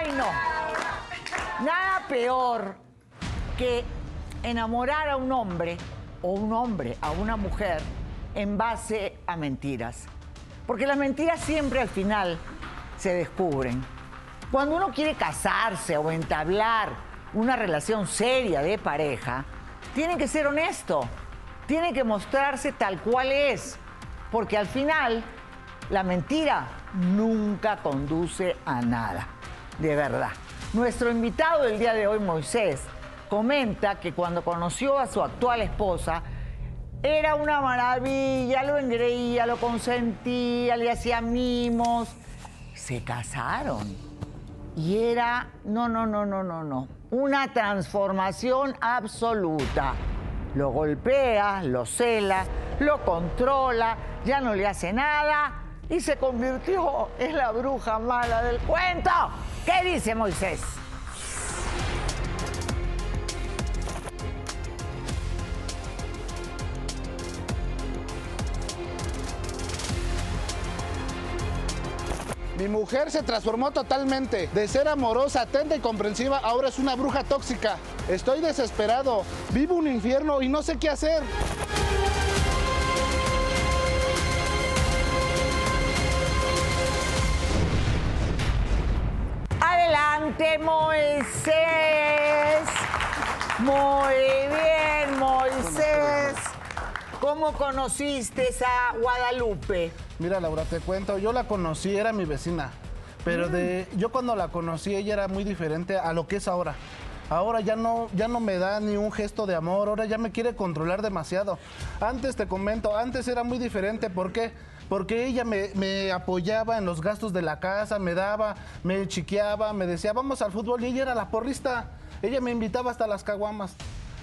Ay, no. Nada peor que enamorar a un hombre o un hombre a una mujer en base a mentiras. Porque las mentiras siempre al final se descubren. Cuando uno quiere casarse o entablar una relación seria de pareja, tiene que ser honesto, tiene que mostrarse tal cual es, porque al final la mentira nunca conduce a nada, de verdad. Nuestro invitado del día de hoy, Moisés, comenta que cuando conoció a su actual esposa, era una maravilla, lo engreía, lo consentía, le hacía mimos. Se casaron. Y era, no, no, no, no, no, no, una transformación absoluta. Lo golpea, lo cela, lo controla, ya no le hace nada y se convirtió en la bruja mala del cuento. ¿Qué dice Moisés? Mi mujer se transformó totalmente. De ser amorosa, atenta y comprensiva, ahora es una bruja tóxica. Estoy desesperado. Vivo un infierno y no sé qué hacer. Adelante, Moisés. Muy bien, Moisés. ¿Cómo conociste a Guadalupe? Mira, Laura, te cuento, yo la conocí, era mi vecina. Pero de, yo cuando la conocí, ella era muy diferente a lo que es ahora. Ahora ya no, ya no me da ni un gesto de amor, ahora ya me quiere controlar demasiado. Antes te comento, antes era muy diferente, ¿por qué? Porque ella me, me apoyaba en los gastos de la casa, me daba, me chiqueaba, me decía, vamos al fútbol, y ella era la porrista. Ella me invitaba hasta las caguamas.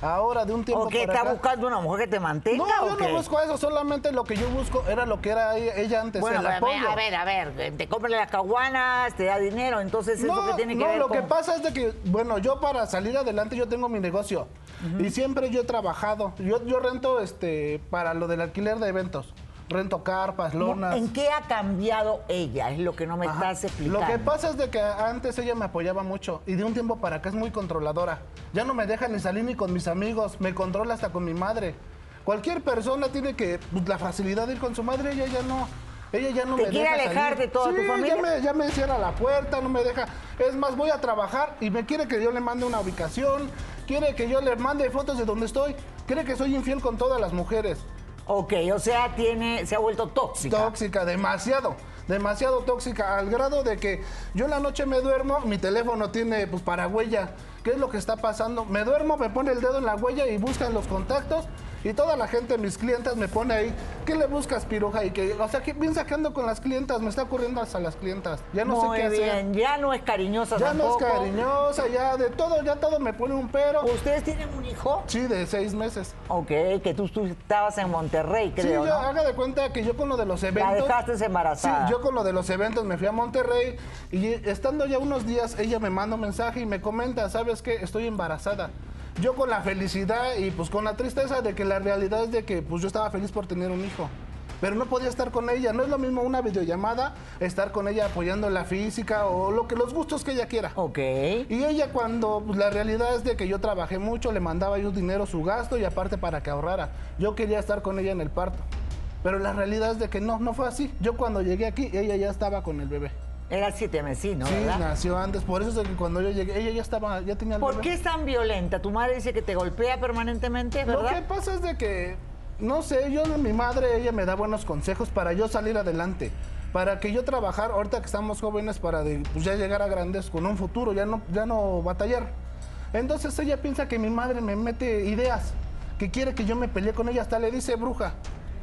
Ahora, de un tiempo ¿O qué? para ¿Está acá- buscando una mujer que te mantenga No, yo qué? no busco eso, solamente lo que yo busco era lo que era ella, ella antes, Bueno, el a ver, apoyo. a ver, a ver, te compra las caguanas, te da dinero, entonces eso No, que tiene que no, ver lo con... que pasa es de que, bueno, yo para salir adelante yo tengo mi negocio y siempre yo he trabajado. Yo, yo rento este para lo del alquiler de eventos. Rento carpas, lonas. ¿En qué ha cambiado ella? Es lo que no me Ajá. estás explicando. Lo que pasa es de que antes ella me apoyaba mucho y de un tiempo para acá es muy controladora. Ya no me deja ni salir ni con mis amigos, me controla hasta con mi madre. Cualquier persona tiene que pues, la facilidad de ir con su madre, ella ya no. Ella ya no ¿Te me quiere deja alejar salir. de toda tu Sí, familia? Ya me, ya me cierra la puerta, no me deja. Es más, voy a trabajar y me quiere que yo le mande una ubicación, quiere que yo le mande fotos de donde estoy, cree que soy infiel con todas las mujeres. Ok, o sea, tiene, se ha vuelto tóxica. Tóxica, demasiado, demasiado tóxica, al grado de que yo en la noche me duermo, mi teléfono tiene pues para huella. ¿Qué es lo que está pasando? Me duermo, me pone el dedo en la huella y buscan los contactos y toda la gente, mis clientas, me pone ahí, ¿qué le buscas, piruja? Y que, o sea, ¿qué piensa que ando con las clientas? Me está ocurriendo hasta las clientas. Ya no Muy sé qué bien, hacer. ya no es cariñosa Ya no es cariñosa, ya de todo, ya todo me pone un pero. ¿Ustedes tienen un hijo? Sí, de seis meses. Ok, que tú, tú estabas en Monterrey, creo, sí, yo, ¿no? haga de cuenta que yo con lo de los La eventos. dejaste embarazada. Sí, yo con lo de los eventos me fui a Monterrey y estando ya unos días, ella me manda un mensaje y me comenta, ¿sabes qué? Estoy embarazada. Yo con la felicidad y pues con la tristeza de que la realidad es de que pues yo estaba feliz por tener un hijo. Pero no podía estar con ella. No es lo mismo una videollamada, estar con ella apoyando la física o lo que los gustos que ella quiera. Ok. Y ella cuando pues, la realidad es de que yo trabajé mucho, le mandaba yo dinero su gasto y aparte para que ahorrara. Yo quería estar con ella en el parto. Pero la realidad es de que no, no fue así. Yo cuando llegué aquí, ella ya estaba con el bebé. Era siete mesino, sí, ¿verdad? nació antes. Por eso es que cuando yo llegué, ella ya estaba, ya tenía el ¿Por bebé. qué es tan violenta? Tu madre dice que te golpea permanentemente, Lo que ¿verdad? pasa es de que, no sé, yo, mi madre, ella me da buenos consejos para yo salir adelante. Para que yo trabajar, ahorita que estamos jóvenes, para de, pues, ya llegar a grandes con un futuro, ya no, ya no batallar. Entonces ella piensa que mi madre me mete ideas, que quiere que yo me pelee con ella, hasta le dice bruja.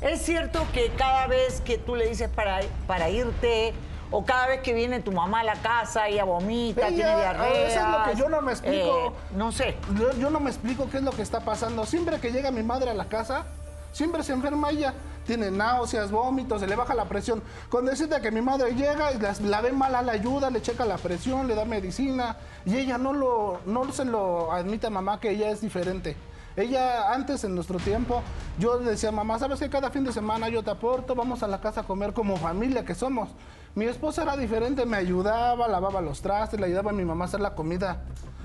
¿Es cierto que cada vez que tú le dices para, para irte o cada vez que viene tu mamá a la casa, ella vomita, Ella, tiene diarrea? eso es lo que yo no me explico. no sé. Yo, yo no me explico qué es lo que está pasando. Siempre que llega mi madre a la casa, siempre se enferma ella. Tiene náuseas, vómitos, se le baja la presión. Con decirte que mi madre llega y las- la, ve mala, la ayuda, le checa la presión, le da medicina. Y ella no, lo, no se lo admite a mamá que ella es diferente. Ella, antes, en nuestro tiempo, yo le decía, mamá, ¿sabes que cada fin de semana yo te aporto? Vamos a la casa a comer como familia que somos. Mi esposa era diferente, me ayudaba, lavaba los trastes, le ayudaba a mi mamá a hacer la comida.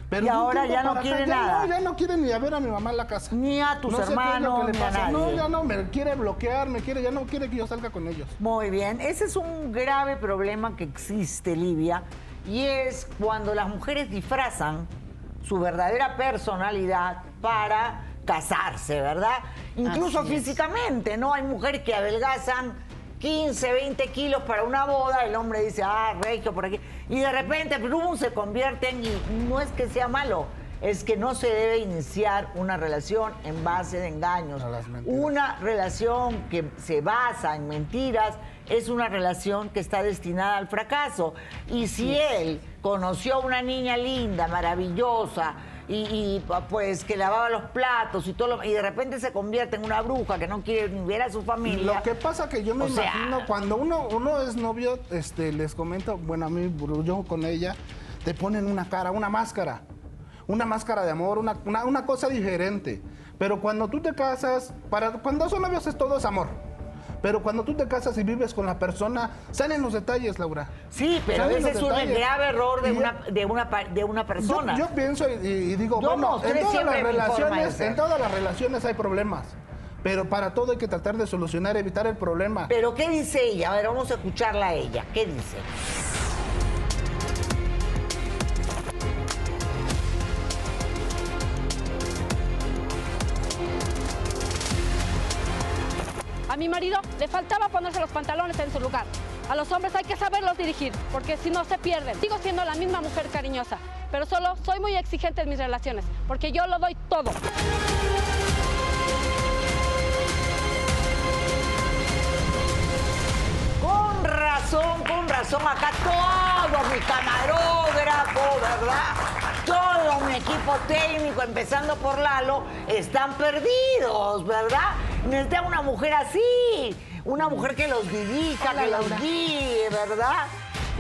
Pero Y ahora ya no acá, quiere ya nada. No, ya no quiere ni a ver a mi mamá en la casa. Ni a tus No hermanos, que le ni a pasa. No, nadie. ya no, me quiere bloquear, me quiere, ya no quiere que yo salga con ellos. Muy bien, ese es un grave problema que existe, Livia, y es cuando las mujeres disfrazan su verdadera personalidad para casarse, ¿verdad? Incluso físicamente, ¿no? Hay mujeres que adelgazan 15, 20 kilos para una boda, el hombre dice, ah, regio por aquí, y de repente, plum, se convierten, y no es que sea malo, es que no se debe iniciar una relación en base de engaños. Una relación que se basa en mentiras es una relación que está destinada al fracaso. Y si él conoció a una niña linda, maravillosa, y, y, pues que lavaba los platos y todo, lo- y de repente se convierte en una bruja que no quiere ni ver a su familia. Lo que pasa que yo me O sea- imagino cuando uno, uno es novio, este, les comento, bueno, a mí, yo con ella, te ponen una cara, una máscara. Una máscara de amor, una, una, una cosa diferente. Pero cuando tú te casas, para, cuando son novios es todo es amor. Pero cuando tú te casas y vives con la persona, salen los detalles, Laura. Sí, pero Salen ese es un grave error de Y una, de una, de una persona. yo pienso y, y digo, Yo bueno, en todas las relaciones, en todas las relaciones hay problemas. Pero para todo hay que tratar de solucionar, evitar el problema. Pero ¿qué dice ella? A ver, vamos a escucharla a ella. ¿Qué dice? A mi marido le faltaba ponerse los pantalones en su lugar. A los hombres hay que saberlos dirigir, porque si no se pierden. Sigo siendo la misma mujer cariñosa, pero solo soy muy exigente en mis relaciones, porque yo lo doy todo. Con razón, con razón, acá todo mi camarógrafo, ¿verdad? Todo mi equipo técnico, empezando por Lalo, están perdidos, ¿verdad? Necesitan una mujer así, una mujer que los dirija, Hola, que los Laura. guíe, ¿verdad?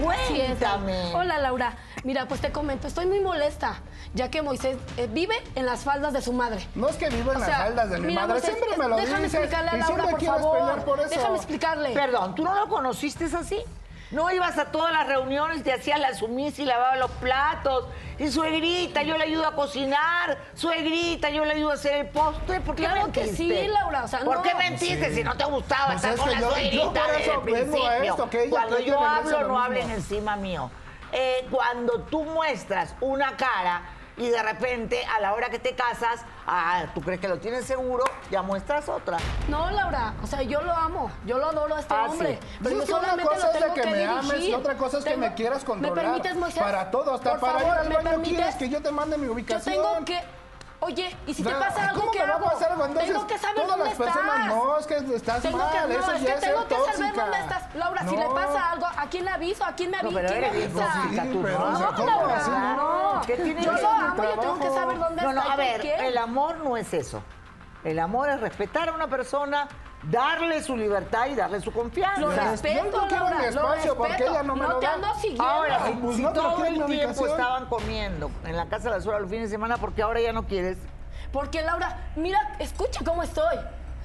Cuéntame. Hola Laura, mira, pues te comento, estoy muy molesta, ya que Moisés eh, vive en las faldas de su madre. No es que viva en O las sea, faldas de mi mira, madre, Moisés, siempre me lo déjame dices explicarle a Laura, por favor. por eso. Déjame explicarle. Perdón, ¿tú no lo conociste así? No ibas a todas las reuniones, te hacías la sumisa y lavaba los platos. Y suegrita, yo le ayudo a cocinar. Suegrita, yo le ayudo a hacer el postre. ¿Por qué Claro que mentiste? sí, Laura, o sea, ¿Por no. qué mentiste si no te gustaba Pues estar es con que la yo- yo suegrita por desde eso el vengo a principio? esto, que ella Cuando yo hablo, lo no hablen encima mío. Eh, cuando tú muestras una cara y de repente a la hora que te casas, ah, tú crees que lo tienes seguro, ya muestras otra. No, Laura, o sea, yo lo amo, yo lo adoro a este Ah, sí. hombre. Pues Pero es yo que una solamente cosa lo es de tengo que que me ames dirigir. y otra cosa es que Tengo- me quieras controlar. ¿Me permites, Moisés? Para todo, hasta Por para ir favor, al ¿me baño permites? quieres que yo te mande mi Yo ubicación. tengo que... Oye, y si te pasa algo, ¿cómo ¿qué me va a hago? pasar cuando tengo entonces que saber todas dónde las personas, estás. no, es que estás Tengo mal, que, no, eso es ya que es tengo ser que saber tóxica. dónde estás. Laura, si No. le pasa algo, ¿a quién le aviso? ¿A quién me No, avisa? pero ¿Quién me eres bien avisa? tóxica tú, pero, ¿no? No, ¿cómo Laura, así? no. ¿Qué tiene Yo que lo amo, yo tengo que saber dónde No, no, está a ver, el amor no es eso. El amor es respetar a una persona, darle su libertad y darle su confianza. Lo Yo no respeto, quiero Laura, mi lo porque respeto. ella no me lo te da. ando siguiendo. Ahora, si, Pues si no, todo ¿quién el tiempo ubicación? estaban comiendo en la casa de la suegra los fines de semana, porque ahora ya no quieres. Porque, Laura, mira, escucha cómo estoy.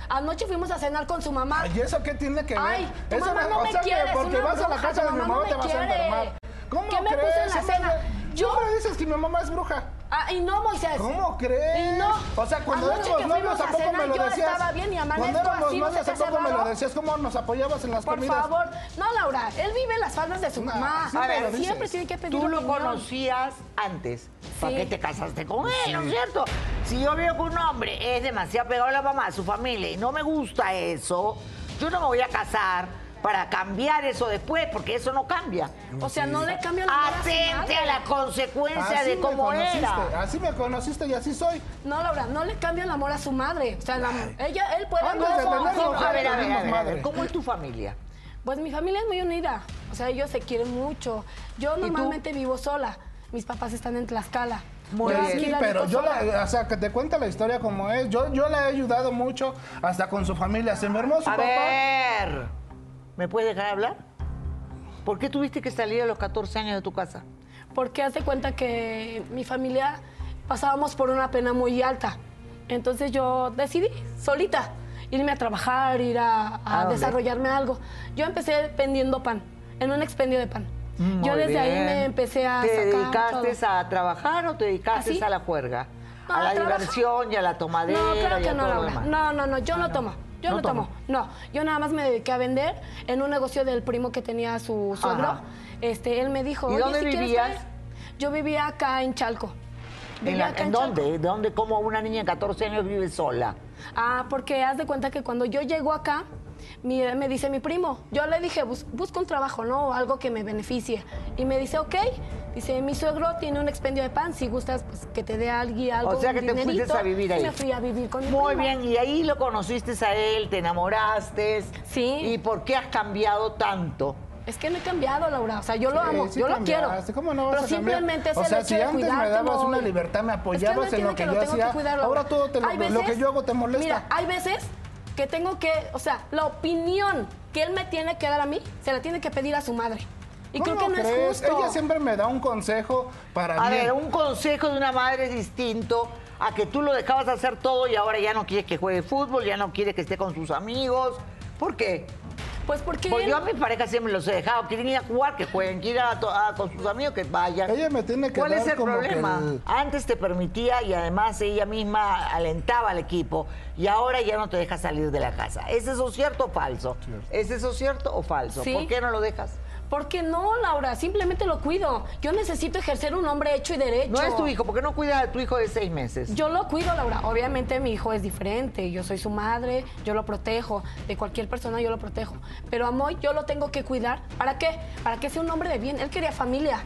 Anoche fuimos a cenar con su mamá. ¿Y eso qué tiene que ver? Ay, tu Eso mamá no me sea quiere, porque vas a la casa de mi mamá no te vas a enfermar. ¿Cómo ¿Qué me crees? puso en la cena? Yo- Siempre dices que mi mamá es bruja. Ah, y no, Moisés. ¿Cómo crees? Y no. O sea, cuando Anoche éramos novios, fuimos ¿a a poco cenar, me lo yo decías? estaba bien y amanezco Cuando éramos así, ¿no novios, se ¿a te hace poco me lo decías? ¿Cómo nos apoyabas en las Por comidas? favor. No, Laura, él vive en las faldas de su No, mamá. sí me A ver, lo dices. siempre tiene que pedir Tú lo opinión. conocías antes. ¿Para Sí. qué te casaste con él, no es cierto? Si yo veo que un hombre es demasiado pegado a la mamá, a su familia, y no me gusta eso, yo no me voy a casar para cambiar eso después, porque eso no cambia. O sea, no le cambio la Atente a la consecuencia Así de cómo era. Así me conociste y así soy. No, Laura, no le cambio el amor a su madre. O sea, la- ella, él puede... Antes de no, tener no, ¿Cómo? A ver, a ver, a ver, a ver. ¿Cómo es tu familia? Pues mi familia es muy unida. O sea, ellos se quieren mucho. Yo tú? normalmente vivo sola. Mis papás están en Tlaxcala. Muy Yo bien. pero yo, la, o sea, que te cuente la historia como es. Yo, yo la he ayudado mucho hasta con su familia. Se enfermó su A papá. ver, ¿me puedes dejar hablar? ¿Por qué tuviste que salir a los 14 años de tu casa? Porque hace cuenta que mi familia pasábamos por una pena muy alta. Entonces yo decidí, solita, irme a trabajar, ir a, a ¿A dónde? desarrollarme algo. Yo empecé vendiendo pan, en un expendio de pan. yo Muy desde ahí bien. me empecé a ¿Te sacar dedicaste todo. a trabajar o te dedicaste ¿Ah, sí? a la juerga? No, a la trabajo. diversión y a la tomadera No, claro y que a no, todo Laura. demás. No, no, no, yo no, tomo. Yo No no, tomo. No, yo nada más me dediqué a vender en un negocio del primo que tenía su suegro. Ajá. Este, él me dijo, ¿Y "Oye, dónde si quieres vivías? traer". Yo vivía acá en Chalco. ¿En, la- en dónde? ¿De dónde? ¿Cómo una niña de 14 años vive sola? Ah, porque haz de cuenta que cuando yo llego acá, mi- me dice mi primo, yo le dije, "Bus- busca un trabajo, ¿no? O algo que me beneficie. Y me dice, ok. Dice, mi suegro tiene un expendio de pan, si gustas, pues que te dé alguien algo, O sea un que te fuiste dinerito". a vivir Y ahí. me fui a vivir con mi Muy primo. bien, y ahí lo conociste a él, te enamoraste. Sí. ¿Y por qué has cambiado tanto? Es que no he cambiado, Laura. O sea, yo lo amo, Sí, yo lo quiero. ¿Cómo no vas pero a simplemente es O el sea, hecho si de antes me cuidarte, dabas una libertad, me Es que apoyabas no en lo que yo hacía, cuidar, ahora todo te lo- Hay lo que yo hago te molesta. Mira, hay veces que tengo que, o sea, la opinión que él me tiene que dar a mí, se la tiene que pedir a su madre. Y creo que ¿Cómo no es crees? justo. Ella siempre me da un consejo para A bien. ver, un consejo de una madre es distinto a que tú lo dejabas hacer todo y ahora ya no quieres que juegue fútbol, ya no quiere que esté con sus amigos. ¿Por qué? Pues porque él- yo a mi pareja siempre los he dejado. Quieren ir a jugar, que jueguen. Quieren ir a to- a- con sus amigos, que vayan. Ella me tiene que ¿Cuál es dar el como que problema? el- Antes te permitía y además ella misma alentaba al equipo y ahora ya no te deja salir de la casa. ¿Es eso cierto o falso? ¿Es eso cierto o falso? Sí. ¿Por qué no lo dejas? ¿Por qué no, Laura? Simplemente lo cuido. Yo necesito ejercer un hombre hecho y derecho. No es tu hijo. ¿Por qué no cuidas a tu hijo de seis meses? Yo lo cuido, Laura. Obviamente mi hijo es diferente. Yo soy su madre, yo lo protejo. De cualquier persona yo lo protejo. Pero a Moy yo lo tengo que cuidar. ¿Para qué? Para que sea un hombre de bien. Él quería familia.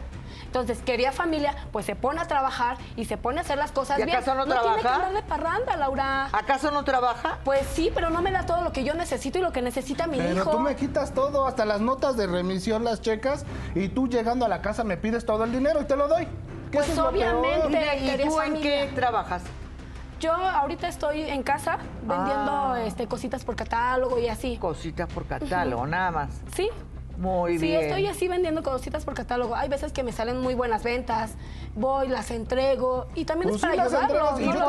Entonces, quería familia, pues se pone a trabajar y se pone a hacer las cosas ¿Y bien. acaso no tiene que andar de parranda, Laura. ¿Acaso no trabaja? Pues sí, pero no me da todo lo que yo necesito y lo que necesita mi Pero hijo. tú me quitas todo, hasta las notas de remisión las checas y tú llegando a la casa me pides todo el dinero y te lo doy. Pues es obviamente. ¿Y, tú en qué trabajas? Yo ahorita estoy en casa vendiendo Ah. este, cositas por catálogo y así. Cositas por catálogo, nada más. Sí. Muy sí, bien. estoy así vendiendo cositas por catálogo. Hay veces que me salen muy buenas ventas, voy, las entrego y también Pues es sí, para las ayudarlos. y solo.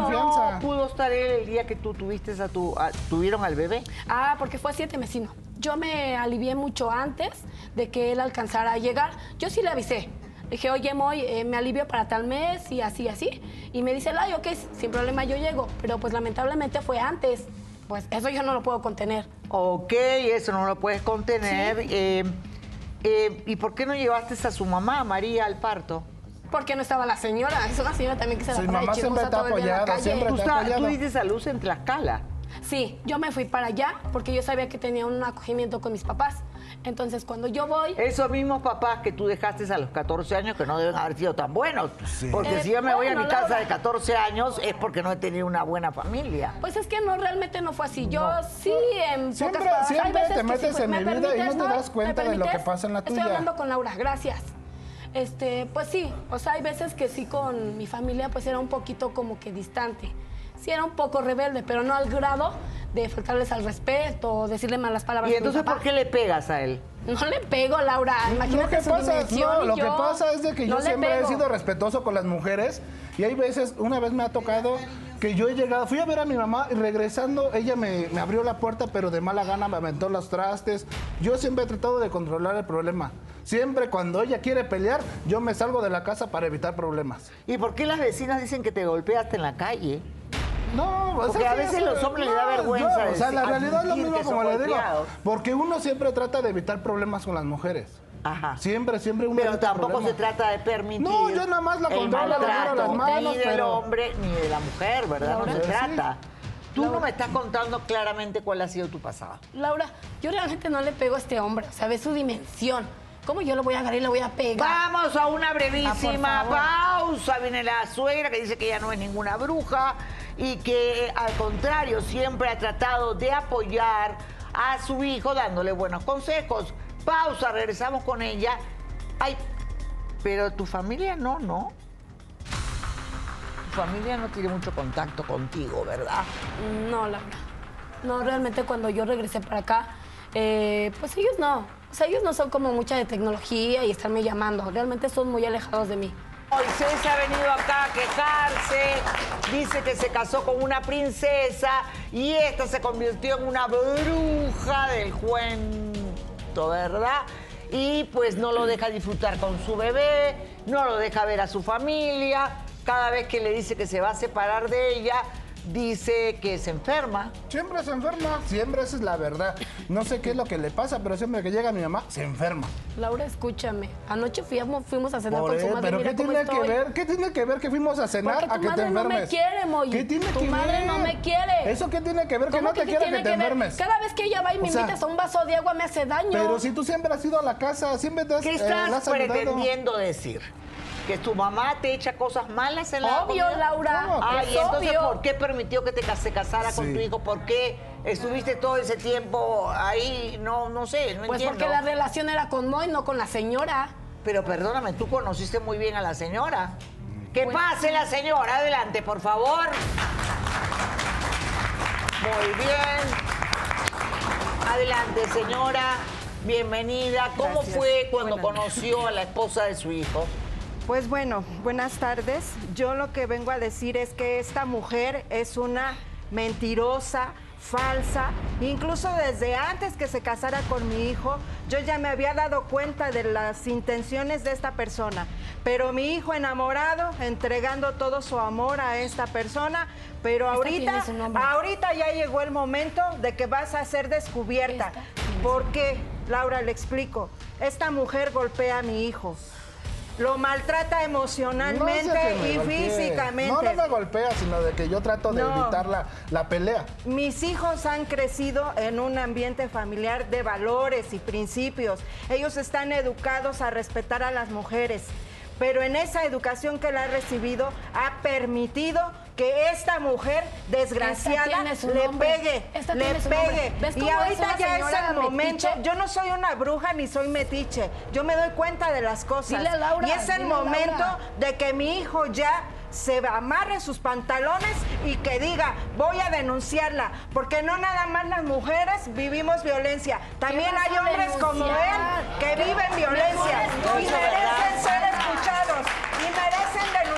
confianza. no pudo estar él el día que tú tuviste a tu, a- tuvieron al bebé? Ah, porque fue siete mesino. Yo me alivié mucho antes de que él alcanzara a llegar. Yo sí le avisé. Dije, oye, Moy, eh, me alivio para tal mes y así, así. Y me dice, ay, ok, sin problema yo llego. Pero pues lamentablemente fue antes. Pues eso yo no lo puedo contener. Ok, eso no lo puedes contener. Eh, eh, ¿Y por qué no llevaste a su mamá, María, al parto? Porque no estaba la señora. Es una señora también que se la Sí, mamá siempre chismosa te ha todo el día en la apoyado, calle. siempre Tú, está- apoyado. tú dices a luz en Tlaxcala. Sí, yo me fui para allá porque yo sabía que tenía un acogimiento con mis papás. Entonces, cuando yo voy, Esos mismos papás que tú dejaste a los 14 años que no deben haber sido tan buenos. Porque Eh, si yo me voy a mi casa Laura. de 14 años es porque no he tenido una buena familia. pues es que no, realmente no fue así. Yo sí, en Siempre- pocas siempre veces te que metes fue- en ¿me mi vida y no te das cuenta ¿Me de lo que pasa en la tuya. Estoy hablando con Laura, gracias. Este, pues sí, o sea, hay veces que sí con mi familia pues era un poquito como que distante. Sí era un poco rebelde, pero no al grado de faltarles al respeto o decirle malas palabras. ¿Y a mi entonces papá. por qué le pegas a él? No le pego, Laura. Imagínate Lo que su pasa, no, que es de que No yo siempre he sido respetuoso con las mujeres y hay veces, una vez me ha tocado que yo he llegado, fui a ver a mi mamá y regresando ella me, me abrió la puerta pero de mala gana me aventó los trastes. Yo siempre he tratado de controlar el problema. Siempre cuando ella quiere pelear, yo me salgo de la casa para evitar problemas. ¿Y por qué las vecinas dicen que te golpeaste en la calle? No, o Porque sea, a veces los hombres les da vergüenza o sea, la realidad es lo mismo como le digo. Porque uno siempre trata de evitar problemas con las mujeres. Ajá. Siempre, siempre uno Pero tampoco se trata de permitir. No, yo nada más la controlo, maltrato, las manos, ni del pero- hombre ni de la mujer, ¿verdad? No se sí. trata. Tú no me estás contando claramente cuál ha sido tu pasado. Laura, yo realmente no le pego a este hombre. O sea, ve su dimensión. ¿Cómo yo lo voy a agarrar y le voy a pegar? Vamos a una brevísima Ah, pausa. Viene la suegra que dice que ella no es ninguna bruja y que al contrario siempre ha tratado de apoyar a su hijo dándole buenos consejos. Pausa, regresamos con ella. Ay, pero tu familia no, ¿no? Tu familia no tiene mucho contacto contigo, ¿verdad? No, Laura. No, realmente cuando yo regresé para acá, eh, pues ellos no. O sea, ellos no son como mucha de tecnología y estarme llamando. Realmente son muy alejados de mí. Moisés ha venido acá a quejarse, dice que se casó con una princesa y esta se convirtió en una bruja del cuento, ¿verdad? Y pues no lo deja disfrutar con su bebé, no lo deja ver a su familia, cada vez que le dice que se va a separar de ella, dice que se enferma. Siempre se enferma, siempre esa es la verdad. No sé qué es lo que le pasa, pero siempre que llega mi mamá, se enferma. Laura, escúchame. Anoche fuimos, fuimos a cenar Por con su madre. pero Mira ¿qué cómo tiene que ver? ¿Qué tiene que ver que fuimos a cenar Porque a tu que te madre no enfermes? me quiere, Moy. ¿Qué tiene Tu que madre ver? no me quiere. ¿Eso qué tiene que ver? Que ¿Cómo no te qué quiere que te enfermes. Cada vez que ella va y me O sea, invitas a un vaso de agua me hace daño. Pero si tú siempre has ido a la casa, siempre te has, ¿Qué eh, estás ayudado. pretendiendo decir? ¿Que tu mamá te echa cosas malas en la Obvio, comida? Laura. Ay, es entonces, obvio. ¿por qué permitió que te se casara con tu hijo? ¿Por qué estuviste todo ese tiempo ahí? No, no sé, no Pues entiendo. porque la relación era con Moy, no con la señora. Pero perdóname, tú conociste muy bien a la señora. Que pase la señora, adelante, por favor. Muy bien. Adelante, señora. Bienvenida. ¿Cómo Gracias. fue cuando Buenas. conoció a la esposa de su hijo? Pues bueno, buenas tardes. Yo lo que vengo a decir es que esta mujer es una mentirosa, falsa. Incluso desde antes que se casara con mi hijo, yo ya me había dado cuenta de las intenciones de esta persona. Pero mi hijo enamorado, entregando todo su amor a esta persona, pero ahorita, ahorita ya llegó el momento de que vas a ser descubierta. ¿Por qué? Laura, le explico. Esta mujer golpea a mi hijo. Lo maltrata emocionalmente y físicamente. No, no me golpea, sino de que yo trato de No. evitar la, la pelea. Mis hijos han crecido en un ambiente familiar de valores y principios. Ellos están educados a respetar a las mujeres. Pero en esa educación que la ha recibido ha permitido que esta mujer desgraciada le pegue, le pegue. ¿Ves Y ahorita ya es el momento. metiche? Yo no soy una bruja ni soy metiche. Yo me doy cuenta de las cosas. Dile a Laura, y es el momento Laura. de que mi hijo ya se amarre sus pantalones y que diga, voy a denunciarla, porque no nada más las mujeres vivimos violencia, también hay hombres como él que viven violencia y merecen ser escuchados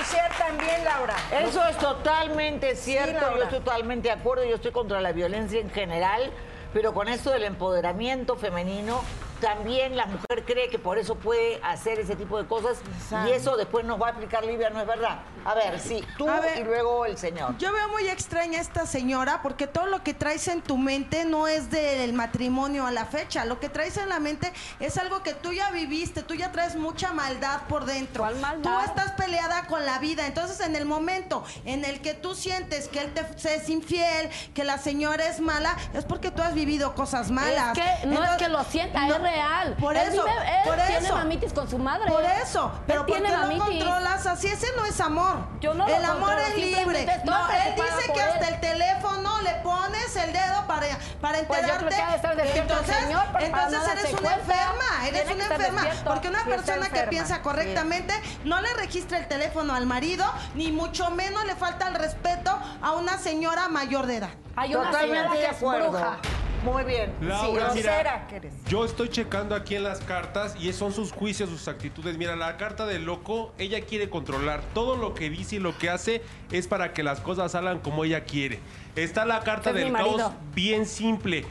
denunciar también, Laura. Eso es totalmente cierto, yo estoy totalmente de acuerdo, yo estoy contra la violencia en general, pero con esto del empoderamiento femenino, también la mujer cree que por eso puede hacer ese tipo de cosas y eso después nos va a explicar Livia, no es verdad. A ver, sí, tú ver. y luego el señor. Yo veo muy extraña a esta señora porque todo lo que traes en tu mente no es del matrimonio a la fecha. Lo que traes en la mente es algo que tú ya viviste, tú ya traes mucha maldad por dentro. ¿Cuál maldad? Tú estás peleada con la vida. Entonces, en el momento en el que tú sientes que él te es infiel, que la señora es mala, es porque tú has vivido cosas malas. Es que no es que lo sienta, no, es real. Por Él eso, vive- él por tiene eso. mamitis con su madre. Por eso, pero Él ¿por tiene qué lo mamitis. controlas así? Ese no es amor. Yo no lo El amor controlo, es libre. No, él dice que hasta él. el teléfono le pones el dedo para, para Pues yo creo enterarte. que de el entonces, señor entonces no eres una enferma, eres Tiene que una enferma. Porque una persona que piensa sí. correctamente no le registra el teléfono al marido, ni mucho menos le falta el respeto a una señora mayor de edad. Hay una señora Totalmente que de es bruja. Muy bien. Laura, Sí, mira, grosera que eres. yo estoy checando aquí en las cartas y son sus juicios, sus actitudes. Mira, la carta del loco, ella quiere controlar. Todo lo que dice y lo que hace es para que las cosas salgan como ella quiere. Está la carta Es del caos bien simple.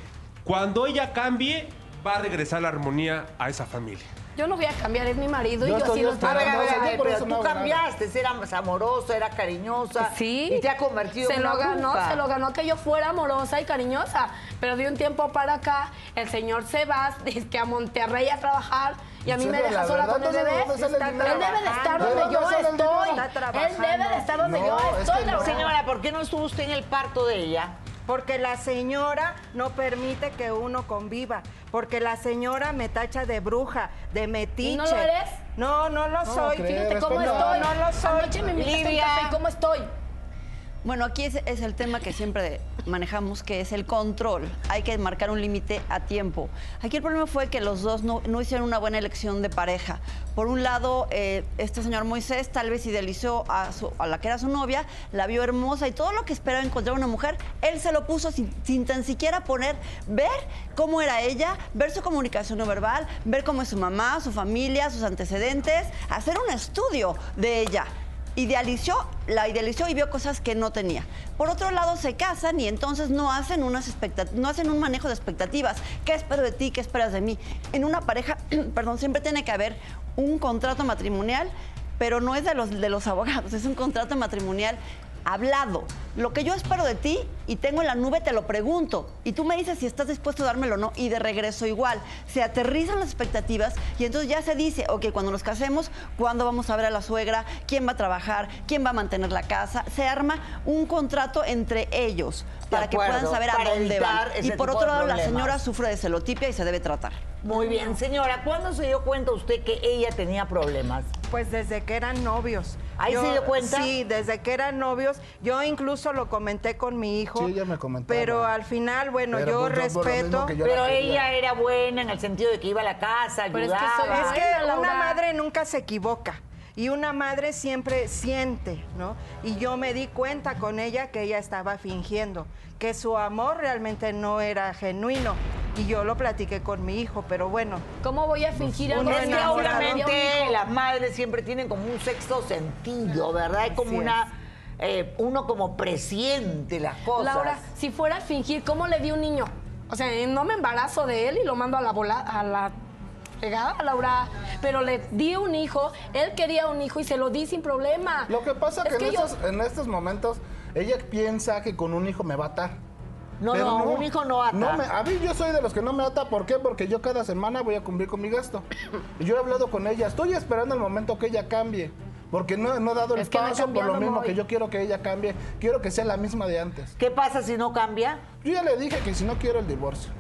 Cuando ella cambie, va a regresar la armonía a esa familia. Yo no voy a cambiar, es mi marido Yo y yo sí lo A ver, a ver, a No, ver, pero eso tú cambiaste, eras amorosa, eras cariñosa Sí. y te ha convertido se en una lo ganó, se lo ganó que yo fuera amorosa y cariñosa. Pero de un tiempo para acá, el señor se va dice que a Monterrey a trabajar y a mí ¿En me deja La sola con el ¿de bebé. Él debe de estar ¿De donde yo estoy. Él debe de estar donde No, yo es estoy. Señora, ¿por qué no estuvo usted en el parto de ella? Porque la señora no permite que uno conviva. Porque la señora me tacha de bruja, de metiche. ¿Y no lo eres? No, no lo soy. creo, Fíjate cómo Responda. estoy. No lo soy. Anoche me invitaste a un Livia. café, ¿cómo estoy? Bueno, aquí es, el tema que siempre manejamos, que es el control. Hay que marcar un límite a tiempo. Aquí el problema fue que los dos no, hicieron una buena elección de pareja. Por un lado, eh, este señor Moisés tal vez idealizó a, su- a la que era su novia, la vio hermosa y todo lo que esperaba encontrar una mujer, él se lo puso sin tan siquiera poner, ver cómo era ella, ver su comunicación no verbal, ver cómo es su mamá, su familia, sus antecedentes, hacer un estudio de ella idealizó, la idealizó y vio cosas que no tenía. Por otro lado, se casan y entonces no hacen, unas no hacen un manejo de expectativas. ¿Qué espero de ti? ¿Qué esperas de mí? En una pareja, perdón, siempre tiene que haber un contrato matrimonial, pero no es de los, de los abogados, es un contrato matrimonial hablado. Lo que yo espero de ti y tengo en la nube te lo pregunto. Y tú me dices si estás dispuesto a dármelo o no. Y de regreso igual. Se aterrizan las expectativas y entonces ya se dice, ok, cuando nos casemos, ¿cuándo vamos a ver a la suegra? ¿Quién va a trabajar? ¿Quién va a mantener la casa? Se arma un contrato entre ellos para que puedan saber a dónde van. Y por otro lado, la señora sufre de celotipia y se debe tratar. Muy bien, señora, ¿cuándo se dio cuenta usted que ella tenía problemas? Pues desde que eran novios. ¿Ahí se dio cuenta? Sí, desde que eran novios. Yo incluso lo comenté con mi hijo. Sí, ella me comentaba. Pero al final, bueno, Pero yo pues por respeto. yo- Pero ella era buena en el sentido de que iba a la casa, Pero es que ayudaba. soy- Es que una madre nunca se equivoca. Y una madre siempre siente, ¿no? Y yo me di cuenta con ella que ella estaba fingiendo, que su amor realmente no era genuino. Y yo lo platiqué con mi hijo, pero bueno, ¿Cómo voy a fingir algo Es que obviamente las madres siempre tienen como un sexto sentido, ¿verdad? Hay como Así una... eh, uno como presiente las cosas. Laura, si fuera a fingir, ¿cómo le di un niño? O sea, no me embarazo de él y lo mando a la bola, a la fregada, Laura. Pero le di un hijo, él quería un hijo y se lo di sin problema. Lo que pasa Es que, en, yo- estos, en estos momentos ella piensa que con un hijo me va a atar. No, no, un hijo no ata. No me- a mí yo soy de los que no me ata. ¿Por qué? Porque yo cada semana voy a cumplir con mi gasto. Yo he hablado con ella. Estoy esperando el momento que ella cambie. Porque no, no he dado el Es que paso por lo mismo que yo quiero que ella cambie. Quiero que sea la misma de antes. ¿Qué pasa si no cambia? Yo ya le dije que si no quiero el divorcio.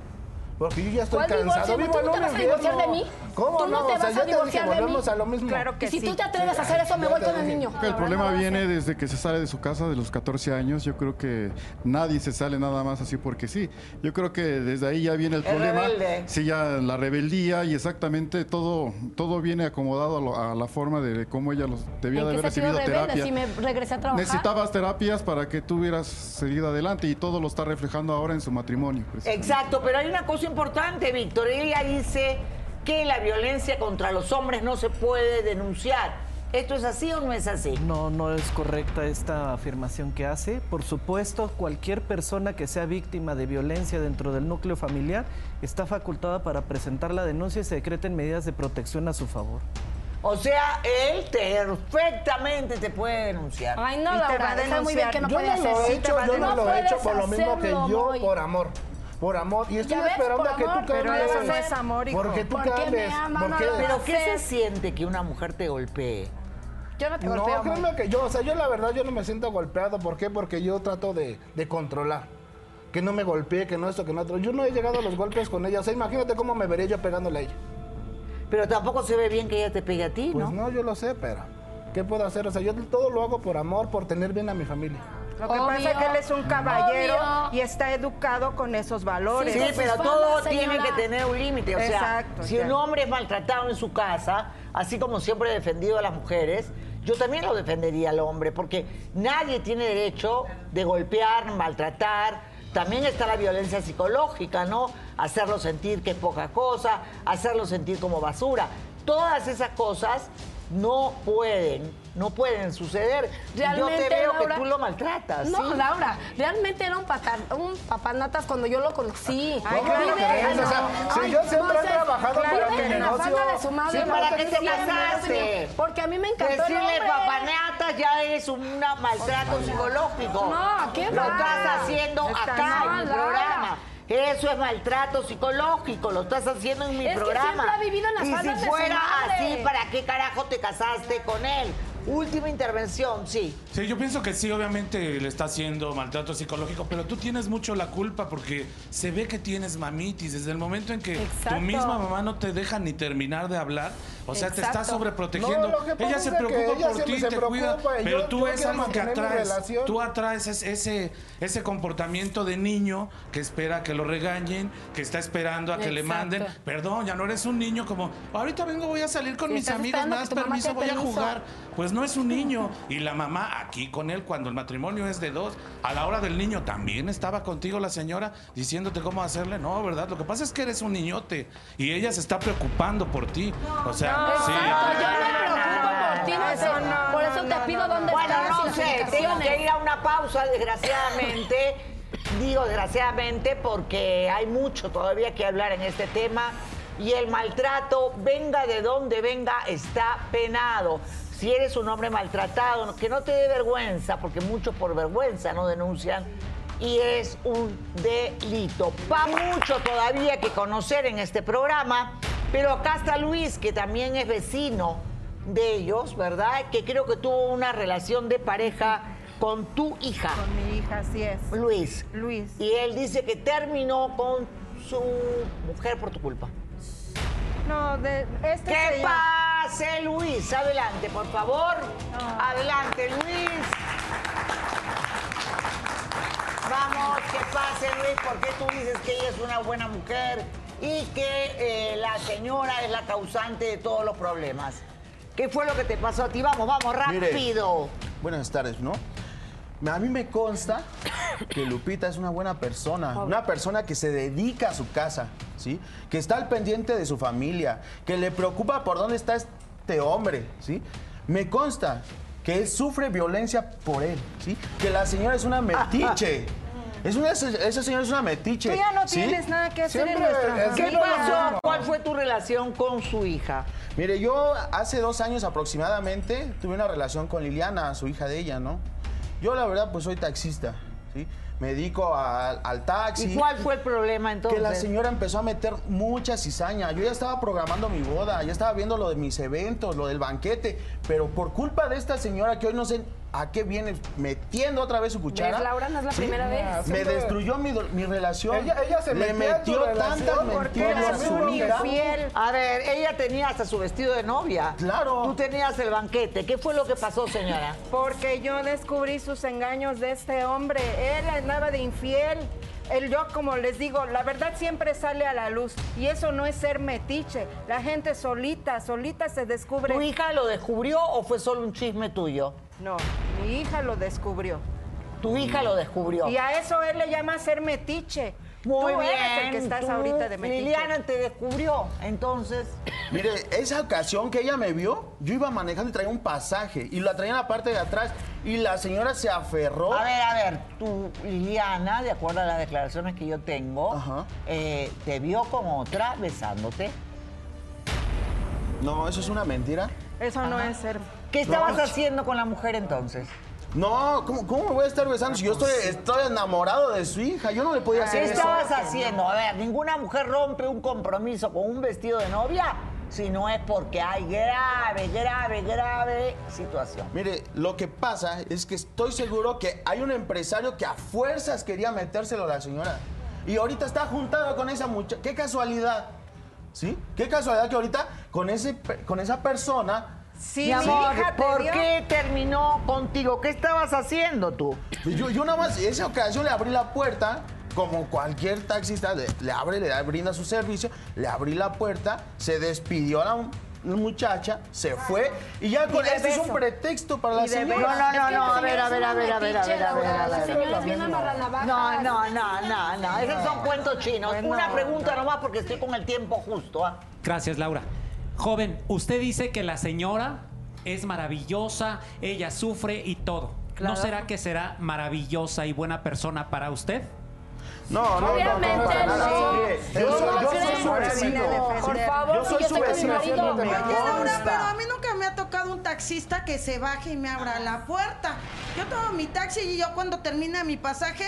Porque yo ya estoy ¿Cuál cansado. divorcio? Vivo ¿Tú no te vas a divorciar de mí? ¿Cómo ¿Tú no no? te o sea, vas a ya te dije, divorciar de mí? volvemos a lo mismo. claro que Y si sí. tú te atreves a hacer eso, me voy con el niño. El problema viene desde que se sale de su casa de los 14 años. Yo creo que nadie se sale nada más así porque sí. Yo creo que desde ahí ya viene el Es problema. rebelde. Sí, ya la rebeldía y exactamente todo, todo viene acomodado a, lo- a la forma de cómo ella los debía ¿En de haber recibido rebelde? terapia. Si me regresé a trabajar. Necesitabas terapias para que tú hubieras seguido adelante y todo lo está reflejando ahora en su matrimonio. Exacto, pero hay una cosa importante, Víctor. Ella dice que la violencia contra los hombres no se puede denunciar. ¿Esto es así o no es así? No, no es correcta esta afirmación que hace. Por supuesto, cualquier persona que sea víctima de violencia dentro del núcleo familiar está facultada para presentar la denuncia y se decreten medidas de protección a su favor. O sea, él perfectamente te puede denunciar. Ay, no, Y te va Laura, a muy bien que no yo puede no lo he hecho, yo no lo he hecho por lo mismo que yo, por amor. Por amor. Y estoy esperando a que amor, tú pero cambies. eso no es amor, hijo. Porque tú me cambies. ama, no porque- lo Pero ¿qué se siente que una mujer te golpee? Yo no te No, golpeo, Moy. créeme que yo, o sea, yo la verdad yo no me siento golpeado. ¿Por qué? Porque yo trato de, de controlar. Que no me golpee, que no esto, que no otro. Yo no he llegado a los golpes con ella. O sea, imagínate cómo me vería yo pegándole a ella. Pero tampoco se ve bien que ella te pegue a ti, Pues ¿no? no, yo lo sé, pero ¿qué puedo hacer? O sea, yo todo lo hago por amor, por tener bien a mi familia. Lo que Obvio, pasa es que él es un caballero obvio. y está educado con esos valores. Sí, pero todo señora. tiene que tener un límite. O sea, Exacto, si ya. un hombre es maltratado en su casa, así como siempre he defendido a las mujeres, yo también lo defendería al hombre, porque nadie tiene derecho de golpear, maltratar. También está la violencia psicológica, ¿no? Hacerlo sentir que es poca cosa, hacerlo sentir como basura. Todas esas cosas no pueden, no pueden suceder. Y yo Realmente, te veo Laura- que tú lo maltratas. No, ¿sí? Laura, realmente era un, pata- un papanatas cuando yo lo conocí. Ay, claro Vive- que es, o sea, si Ay, yo siempre he trabajado vive para la negocio. de su madre, Sí, ¿para qué te casaste? Porque a mí me encantó el Decirle hombre. papanatas ya es un maltrato psicológico. No, ¿qué Lo estás haciendo Está acá en mal, mi Laura. Programa. Eso es maltrato psicológico, lo estás haciendo en mi Es que programa. siempre ha vivido en las y si fuera así, ¿para qué carajo te casaste con él? Última intervención, sí. Sí, yo pienso que sí, obviamente le está haciendo maltrato psicológico, pero tú tienes mucho la culpa porque se ve que tienes mamitis desde el momento en que Exacto. tu misma mamá no te deja ni terminar de hablar. O sea, te está sobreprotegiendo. No, ella se preocupa ella por ti, te cuida, pero yo- tú yo es algo que atraes. Tú atraes ese, ese, ese comportamiento de niño que espera que lo regañen, que está esperando a que le manden. Perdón, ya no eres un niño como, ahorita vengo, voy a salir con Sí, mis amigos, mamá permiso, voy a jugar. Pues no es un niño. Y la mamá aquí con él, cuando el matrimonio es de dos, a la hora del niño también estaba contigo la señora diciéndote cómo hacerle. No, ¿verdad? Lo que pasa es que eres un niñote y ella se está preocupando por ti. o sea, sí. Exacto, yo me preocupo por ti, no. Eso no, Por no, eso no, te no, pido no. dónde Bueno, no sé, tengo que ir a una pausa, desgraciadamente. Digo desgraciadamente porque hay mucho todavía que hablar en este tema y el maltrato, venga de donde venga, está penado. Si eres un hombre maltratado, que no te dé vergüenza, porque muchos por vergüenza no denuncian, y es un delito. Va mucho todavía que conocer en este programa, pero acá está Luis, que también es vecino de ellos, ¿verdad? Que creo que tuvo una relación de pareja con tu hija, Con mi hija, así es. Luis. Luis. Y él dice que terminó con su mujer por tu culpa. No, de este ¡Que pase, Luis! Adelante, por favor. Adelante, Luis. Vamos, que pase, Luis, porque tú dices que ella es una buena mujer y que eh, la señora es la causante de todos los problemas. ¿Qué fue lo que te pasó a ti? Vamos, vamos, Mire, rápido. buenas tardes, ¿no? A mí me consta que Lupita es una buena persona, una persona que se dedica a su casa, ¿sí? Que está al pendiente de su familia, que le preocupa por dónde está este hombre, ¿sí? Me consta que él sufre violencia por él, ¿sí? Que la señora es una metiche. Es una, esa señora es una metiche. Tú ya no ¿sí? tienes nada que hacer en Siempre nuestra es- ¿Qué pasó? ¿Cuál fue tu relación con su hija? Mire, yo hace dos años aproximadamente tuve una relación con Liliana, su hija de ella, ¿no? Yo la verdad pues soy taxista, ¿sí? Me dedico a- al taxi. ¿Y cuál fue el problema entonces? Que la señora empezó a meter mucha cizaña. Yo ya estaba programando mi boda, ya estaba viendo lo de mis eventos, lo del banquete, pero por culpa de esta señora que hoy no sé a qué viene metiendo otra vez su cuchara. ¿Ves, Laura? No es la ¿sí? primera vez. Me destruyó mi, relación. Ella- ella se Le metió relación tantas mentiras a su hija. infiel. A ver, ella tenía hasta su vestido de novia. Claro. Tú tenías el banquete. ¿Qué fue lo que pasó, señora? Porque yo descubrí sus engaños de este hombre. Él andaba de infiel. Él, yo, como les digo, la verdad siempre sale a la luz. Y eso no es ser metiche. La gente solita, solita se descubre. ¿Tu hija lo descubrió o fue solo un chisme tuyo? No, mi hija lo descubrió. Tu hija lo descubrió. Y a eso él le llama ser metiche. Muy Tú bien. eres el que estás tú, ahorita de metiche. Liliana te descubrió. Entonces, Mire, esa ocasión que ella me vio, yo iba manejando y traía un pasaje y la traía en la parte de atrás y la señora se aferró. a ver, a ver, tú, Liliana, de acuerdo a las declaraciones que yo tengo, eh, te vio con otra besándote. No, eso es una mentira. Eso no es ser. ¿Qué estabas No. haciendo con la mujer entonces? No, ¿cómo, cómo me voy a estar besando si yo estoy, estoy enamorado de su hija? Yo no le podía hacer ¿Qué eso. estabas haciendo? A ver, ninguna mujer rompe un compromiso con un vestido de novia si no es porque hay grave, grave, grave situación. Mire, lo que pasa es que estoy seguro que hay un empresario que a fuerzas quería metérselo a la señora. Y ahorita está juntado con esa muchacha. ¡Qué casualidad! ¿Sí? ¡Qué casualidad que ahorita con, ese, con esa persona... Sí, Mi amor, te ¿por qué terminó contigo? ¿Qué estabas haciendo tú? Yo, yo nada más, en esa ocasión le abrí la puerta, como cualquier taxista, le, le abre, le da- brinda su servicio, le abrí la puerta, se despidió a la mu- muchacha, se fue, y ya con este es un pretexto para la señora. No, no, no, no, a ver, a ver, a ver, a ver, a ver, a ver. No, no, no, no, no, esos son cuentos chinos. Una pregunta nomás porque estoy con el tiempo justo. ¿ah? Gracias, Laura. Joven, usted dice que la señora es maravillosa, ella sufre y todo. ¿No será que será maravillosa y buena persona para usted? No, no, no, no, no. Yo yo, soy, su vecino. Por favor, Yo soy su vecino. pero a mí nunca un taxista que se baje y me abra la puerta. Yo tomo mi taxi y yo cuando termina mi pasaje,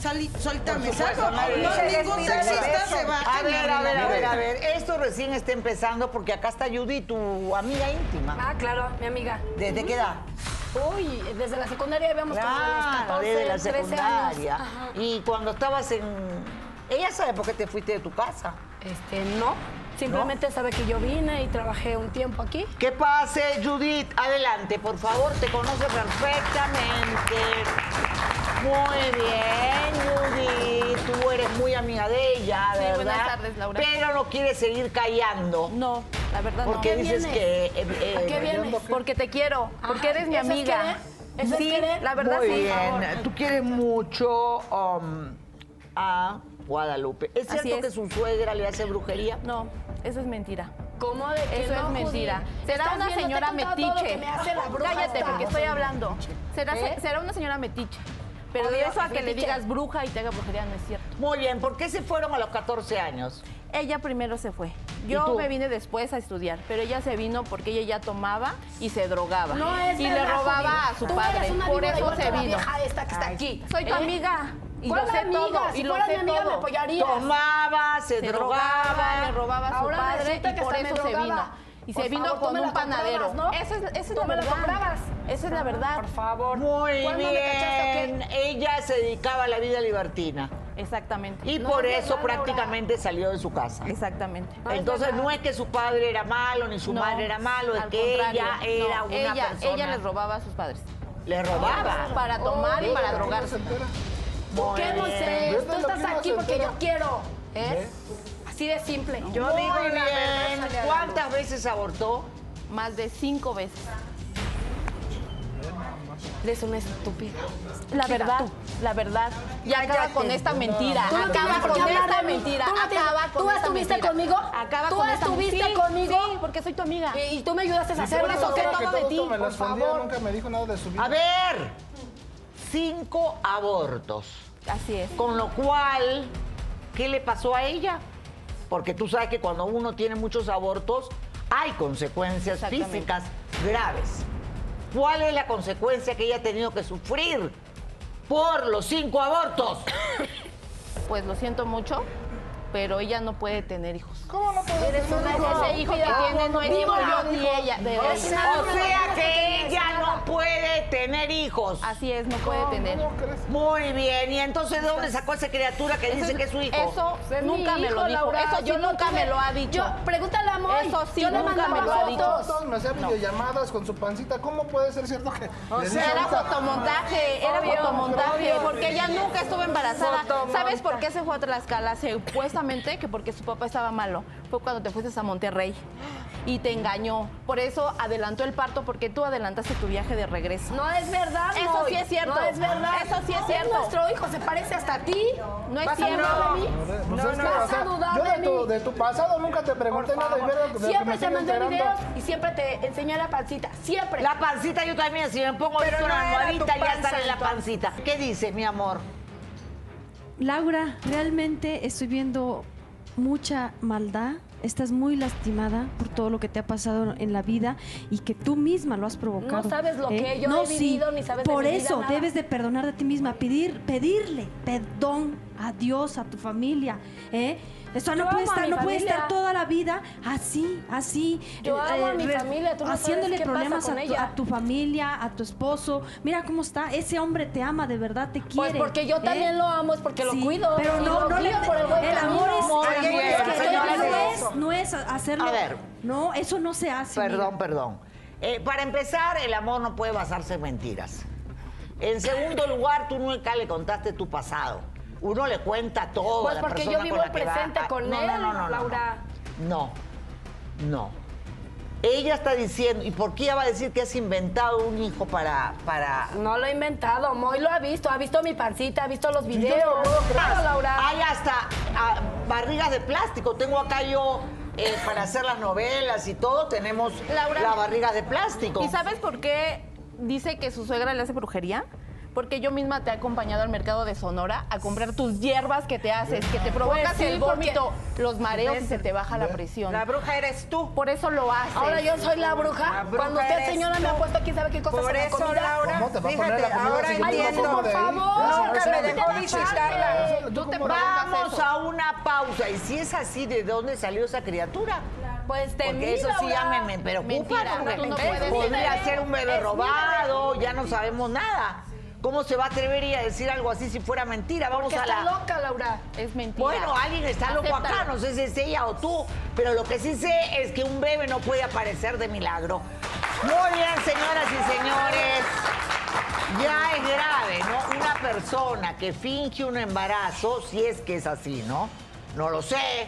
salí, solita me salgo. No, ningún taxista se baja. A ver, a ver, a ver, a ver. Esto recién está empezando porque acá está Judy, tu amiga íntima. Ah, claro, mi amiga. ¿Desde qué edad? Uy, desde la secundaria como los Claro, 14, desde la 13 secundaria. años. Y cuando estabas en... ¿Ella sabe por qué te fuiste de tu casa? Este, no. Simplemente sabe que yo vine y trabajé un tiempo aquí. ¿Qué pase, Judith? Adelante, por favor, te conoce perfectamente. Muy bien, Judith. Tú eres muy amiga de ella, Sí, ¿verdad? buenas tardes, Laura. Pero no quieres seguir callando. No, la verdad no. Porque dices que... eh, eh, ¿A qué vienes? Porque te quiero, porque eres mi ¿eso es muy amiga. ¿Eso es sí, querer? la verdad Muy sí. bien. Tú quieres mucho um, a Guadalupe. ¿Es Así cierto es. que su suegra le hace brujería? No, eso es mentira. ¿Cómo de que Eso no, es mentira. Será una viendo, señora metiche. que me hace la bruja Cállate, porque estoy hablando. Será, ¿Eh? será una señora metiche. Pero de eso a que le digas bruja y te haga brujería no es cierto. Muy bien. ¿Por qué se fueron a los 14 años? Ella primero se fue. ¿Y Yo me vine después a estudiar, pero ella se vino porque ella ya tomaba y se drogaba. No es y le robaba a su Tú padre. Por eso se vino. vieja esta que está aquí. Soy tu ¿Eh? amiga. Y ¿Cuál lo sé amiga? todo. Si y lo fueras sé mi amiga, todo. me apoyarías. Tomaba, se, se drogaba. drogaba, le robaba a su Ahora padre y por eso se vino. Y Por se vino favor, con un panadero. ¿no? Esa es, esa es la me la verdad. comprabas. Esa es la verdad. Por favor. Muy ¿Cuándo me cachaste o bien. Ella se dedicaba a la vida libertina. Exactamente. Y No por es eso verdad, Laura. prácticamente salió de su casa. Exactamente. No Entonces no es que su padre era malo ni su No, madre era malo, es que contrario, ella era no, una ella, persona. Ella les robaba a sus padres. Le robaba. Para tomar y para drogarse. ¿Por qué no bien. sé? ¿Ves Tú estás aquí porque yo quiero. ¿Eh? Así de simple. Yo Muy digo bien. bien. ¿Cuántas veces abortó? Más de cinco veces. Eres una estúpida. La verdad, tú. la verdad. Y acaba con esta mentira. Tú no acaba con qué esta mentira. Tú acaba con ¿Tú esta estuviste mentira. conmigo? Acaba ¿Tú con esta estuviste sí, conmigo? Sí, porque soy tu amiga. ¿Y, y tú me ayudaste a hacerlo? eso que todo de ti, esto me lo por favor. nunca me dijo nada de su vida. A ver, cinco abortos. Así es. Con lo cual, ¿qué le pasó a ella? Porque tú sabes que cuando uno tiene muchos abortos, hay consecuencias físicas graves. ¿Cuál es la consecuencia que ella ha tenido que sufrir por los cinco abortos? Pues lo siento mucho, pero ella no puede tener hijos. ¿Cómo no puedes Eres tener hijos? Ese hijo que tiene no es Víbora. yo ni ella. De O sea, O sea que ella no puede tener hijos. Así es, no puede tener. ¿Cómo crees? Muy bien, ¿y entonces de dónde sacó esa criatura que dice que es su hijo? Eso nunca me lo dijo. Laura. Eso sí Yo nunca tuve- me lo ha dicho. Yo, pregúntale a Moy. Eso sí, nunca me lo ha dicho. me hacían videollamadas con su pancita. ¿Cómo puede ser cierto que O sea, Era fotomontaje, era fotomontaje, porque ella nunca estuvo embarazada. ¿Sabes por qué se fue a Tlaxcala? Supuestamente que porque su papá estaba malo. Fue cuando te fuiste a Monterrey y te engañó. Por eso adelantó el parto, porque tú adelantaste tu viaje de regreso. No es verdad, Eso Moy. sí es cierto. No es verdad. Eso sí es cierto. nuestro hijo, se parece hasta a ti. No es ¿Vas a cierto. de mí? No, no, o vas sea, a dudar yo de de tu, mí. de tu pasado nunca te pregunté nada de Siempre te mandé videos y siempre te enseñé la pancita. Siempre. La pancita yo también, si me pongo Pero no en era almohadita tu ya panza, sale la pancita. ¿Qué dice, mi amor? Laura, realmente estoy viendo mucha maldad. Estás muy lastimada por todo lo que te ha pasado en la vida y que tú misma lo has provocado. ¿eh? No sabes lo que yo he sí. vivido, ni sabes de Por mi vida eso debes de perdonar a ti misma, pedir, pedirle perdón a Dios, a tu familia. ¿eh? Eso no Yo puede estar, no puede estar toda la vida así, así. Yo amo a mi re- familia, tú no sabes haciéndole problemas con a tu, ella. a tu familia, a tu esposo. Mira cómo está, ese hombre te ama, de verdad te Pues quiere. porque yo ¿eh? también lo amo, es porque lo cuido. Pero no, lo no le por el buen el amor es, el amor bien, es que señores. no es, no es hacerlo. A ver. No, eso no se hace. Perdón, mira. perdón. Eh, para empezar, el amor no puede basarse en mentiras. En segundo lugar, tú nunca le contaste tu pasado. Uno le cuenta todo Pues a la porque yo vivo la el presente a- con no, él, no, no, Laura. No, no. Ella está diciendo, ¿y por qué ella va a decir que has inventado un hijo para... para... No lo he inventado, Moy lo ha visto, ha visto mi pancita, ha visto los yo no videos. puedo creer. Claro, Laura. Hay hasta ah, barrigas de plástico. Tengo acá yo, eh, para hacer las novelas y todo, tenemos Laura. las barrigas de plástico. ¿Y sabes por qué dice que su suegra le hace brujería? Porque yo misma te he acompañado al mercado de Sonora a comprar tus hierbas que te haces, que te provocas Pues sí, el porque- vómito, los mareos y se te baja la presión. La bruja eres tú. Por eso lo haces. Ahora yo soy la bruja. La bruja Cuando usted, señora, tú. me ha puesto quién sabe qué cosas Por eso, comida. Laura, ¿Cómo te va a poner fíjate, la comida ahora no entiendo. de ahí? Nunca me dejó no visitarla. Tú te Vamos eso. a una pausa. Y si es así, ¿de dónde salió esa criatura? Pues de Porque eso sí ya me, me preocupa. Mentira, tú no puedes. podría ser un bebé robado, ya no sabemos nada. ¿Cómo se va a atrever ella a decir algo así si fuera mentira? Vamos Porque a está la... loca, Laura. Es mentira. Bueno, alguien está loco acá, no sé si es ella o tú, pero lo que sí sé es que un bebé no puede aparecer de milagro. Muy bien, señoras y señores. Ya es grave, ¿no? Una persona que finge un embarazo, si es que es así, ¿no? No lo sé.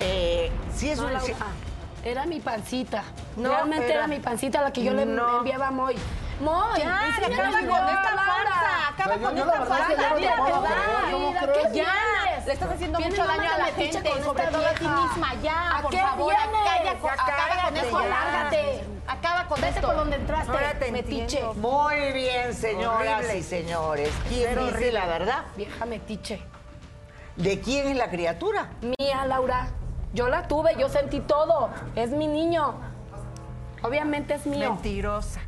Eh, si es No, un... Laura, si- Era mi pancita. No, Realmente era- era mi pancita la que yo le No. enviaba a Moy. Moy, Ya, es que acaba no con esta Laura. farsa, acaba con esta farsa, mira. ¿qué Ya, le estás haciendo mucho daño a de la metiche gente sobre todo a ti misma. Ya, ¿A por qué favor, vienes? acaba, con- eso, ya. lárgate. Acaba con Vete esto. por donde entraste, Ahora te metiche. Muy bien, señoras y señores. ¿Quién dice la verdad? Vieja metiche. ¿De quién es la criatura? Mía, Laura. Yo la tuve, yo sentí todo. Es mi niño. Obviamente es mío. Mentirosa.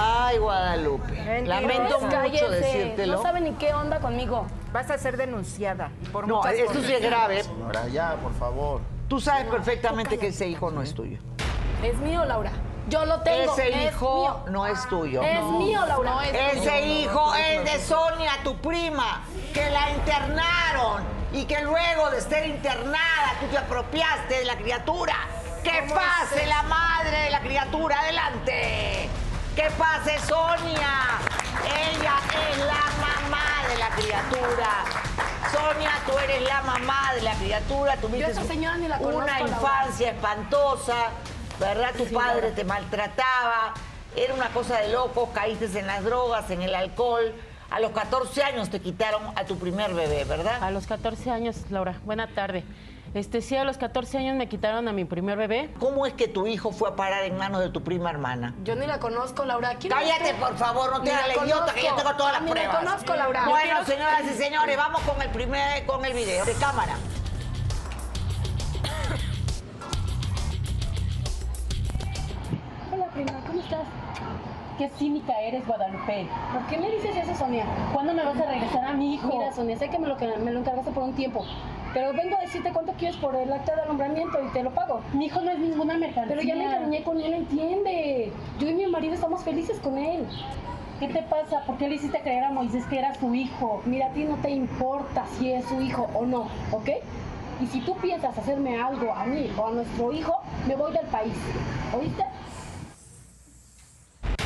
Ay, Guadalupe. Mentirosa. Lamento mucho Cállese. decírtelo. No sabe ni qué onda conmigo. Vas a ser denunciada. y por No, esto sí es grave. Señora, ya, por favor. Tú sabes perfectamente que ese hijo no es tuyo. Es mío, Laura. Yo lo tengo. Ese es hijo mío. no es tuyo. Es mío, Laura. No es Ese hijo es de Sonia, tu prima, que la internaron y que luego de estar internada tú te apropiaste de la criatura. ¡Que pase la madre de la criatura! ¡Adelante! ¡Que pase Sonia! Ella es la mamá de la criatura. Sonia, tú eres la mamá de la criatura. Tuviste Yo esa señora ni la conozco, una infancia espantosa, ¿verdad? Tu padre te maltrataba, era una cosa de locos, caíste en las drogas, en el alcohol. A los 14 años te quitaron a tu primer bebé, ¿verdad? A los 14 años, Laura. Buena tarde. Este, sí, a los 14 años me quitaron a mi primer bebé. ¿Cómo es que tu hijo fue a parar en manos de tu prima hermana? Yo ni la conozco, Laura. ¿Quién Cállate, eres tú? por favor, no te hagas la idiota, que yo tengo todas las Ni pruebas. la conozco, Laura. Bueno, señoras y señores, vamos con el primer, con el video de cámara. Hola, prima, ¿cómo estás? Qué cínica eres, Guadalupe. ¿Por qué me dices eso, Sonia? ¿Cuándo me vas a regresar a mi hijo? Mira, Sonia, sé que me lo, me lo encargaste por un tiempo, pero vengo a decirte cuánto quieres por el acta de alumbramiento y te lo pago. Mi hijo no es ninguna mercancía. Pero ya me encariñé con él, entiende. Yo y mi marido estamos felices con él. ¿Qué te pasa? ¿Por qué le hiciste creer a Moisés que era su hijo? Mira, a ti no te importa si es su hijo o no, ¿ok? Y si tú piensas hacerme algo a mí o a nuestro hijo, me voy del país. ¿Oíste?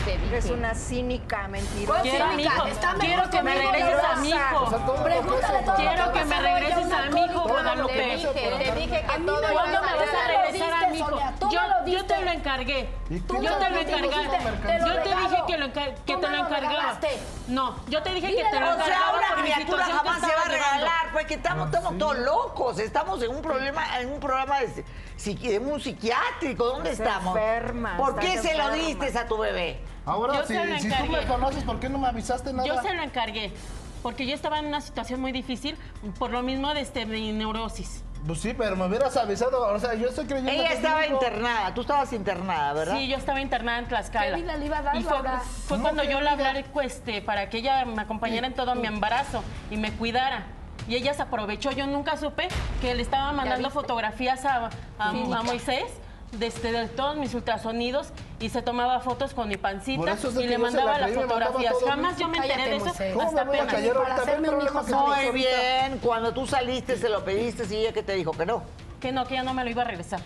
Eres una cínica, mentirosa. Quiero a mi hijo. Está mejor Quiero que me regreses a mi hijo. O sea, todo lo que Pregúntale todo Quiero que me regreses a es mi hijo. Guadalupe. Te dije, te dije que A mí todo ¿Cuándo me vas a regresar a tú Yo, me lo yo diste. te lo encargué. ¿Y Yo tú te lo que encargué. dijiste? Te lo Yo te regalo. dije que, lo encar- que Tú te lo lo encargaba. No, yo te dije que te lo la O sea, encargaba una criatura jamás se va a regalar, pues que estamos, estamos todos locos, estamos en un problema, en un programa de, de un psiquiátrico, ¿dónde estamos? enferma, ¿Por qué se lo diste a tu bebé? Ahora, Yo si, tú me conoces, ¿por qué no me avisaste nada? Yo se lo encargué. Porque yo estaba en una situación muy difícil por lo mismo de este, mi neurosis. Pues sí, pero me hubieras avisado. O sea, yo estoy creyendo Ella que estaba internada, tú estabas internada, ¿verdad? Sí, yo estaba internada en Tlaxcala. ¿Qué vida le iba a dar, y fue, Laura? fue No, cuando yo le vida. hablé este, para que ella me acompañara en todo mi embarazo y me cuidara. Y ella se aprovechó. Yo nunca supe que le estaba mandando fotografías a, a- a Moisés desde de todos mis ultrasonidos y se tomaba fotos con mi pancita es y que le la mandaba las mandaba fotografías. Jamás yo me enteré de eso Moisés. ¿Cómo hasta me voy a apenas. Para hacerme un hijo que. Muy bien, cuando tú saliste se lo pediste y ella que te dijo que no. Que no, que ya no me lo iba a regresar.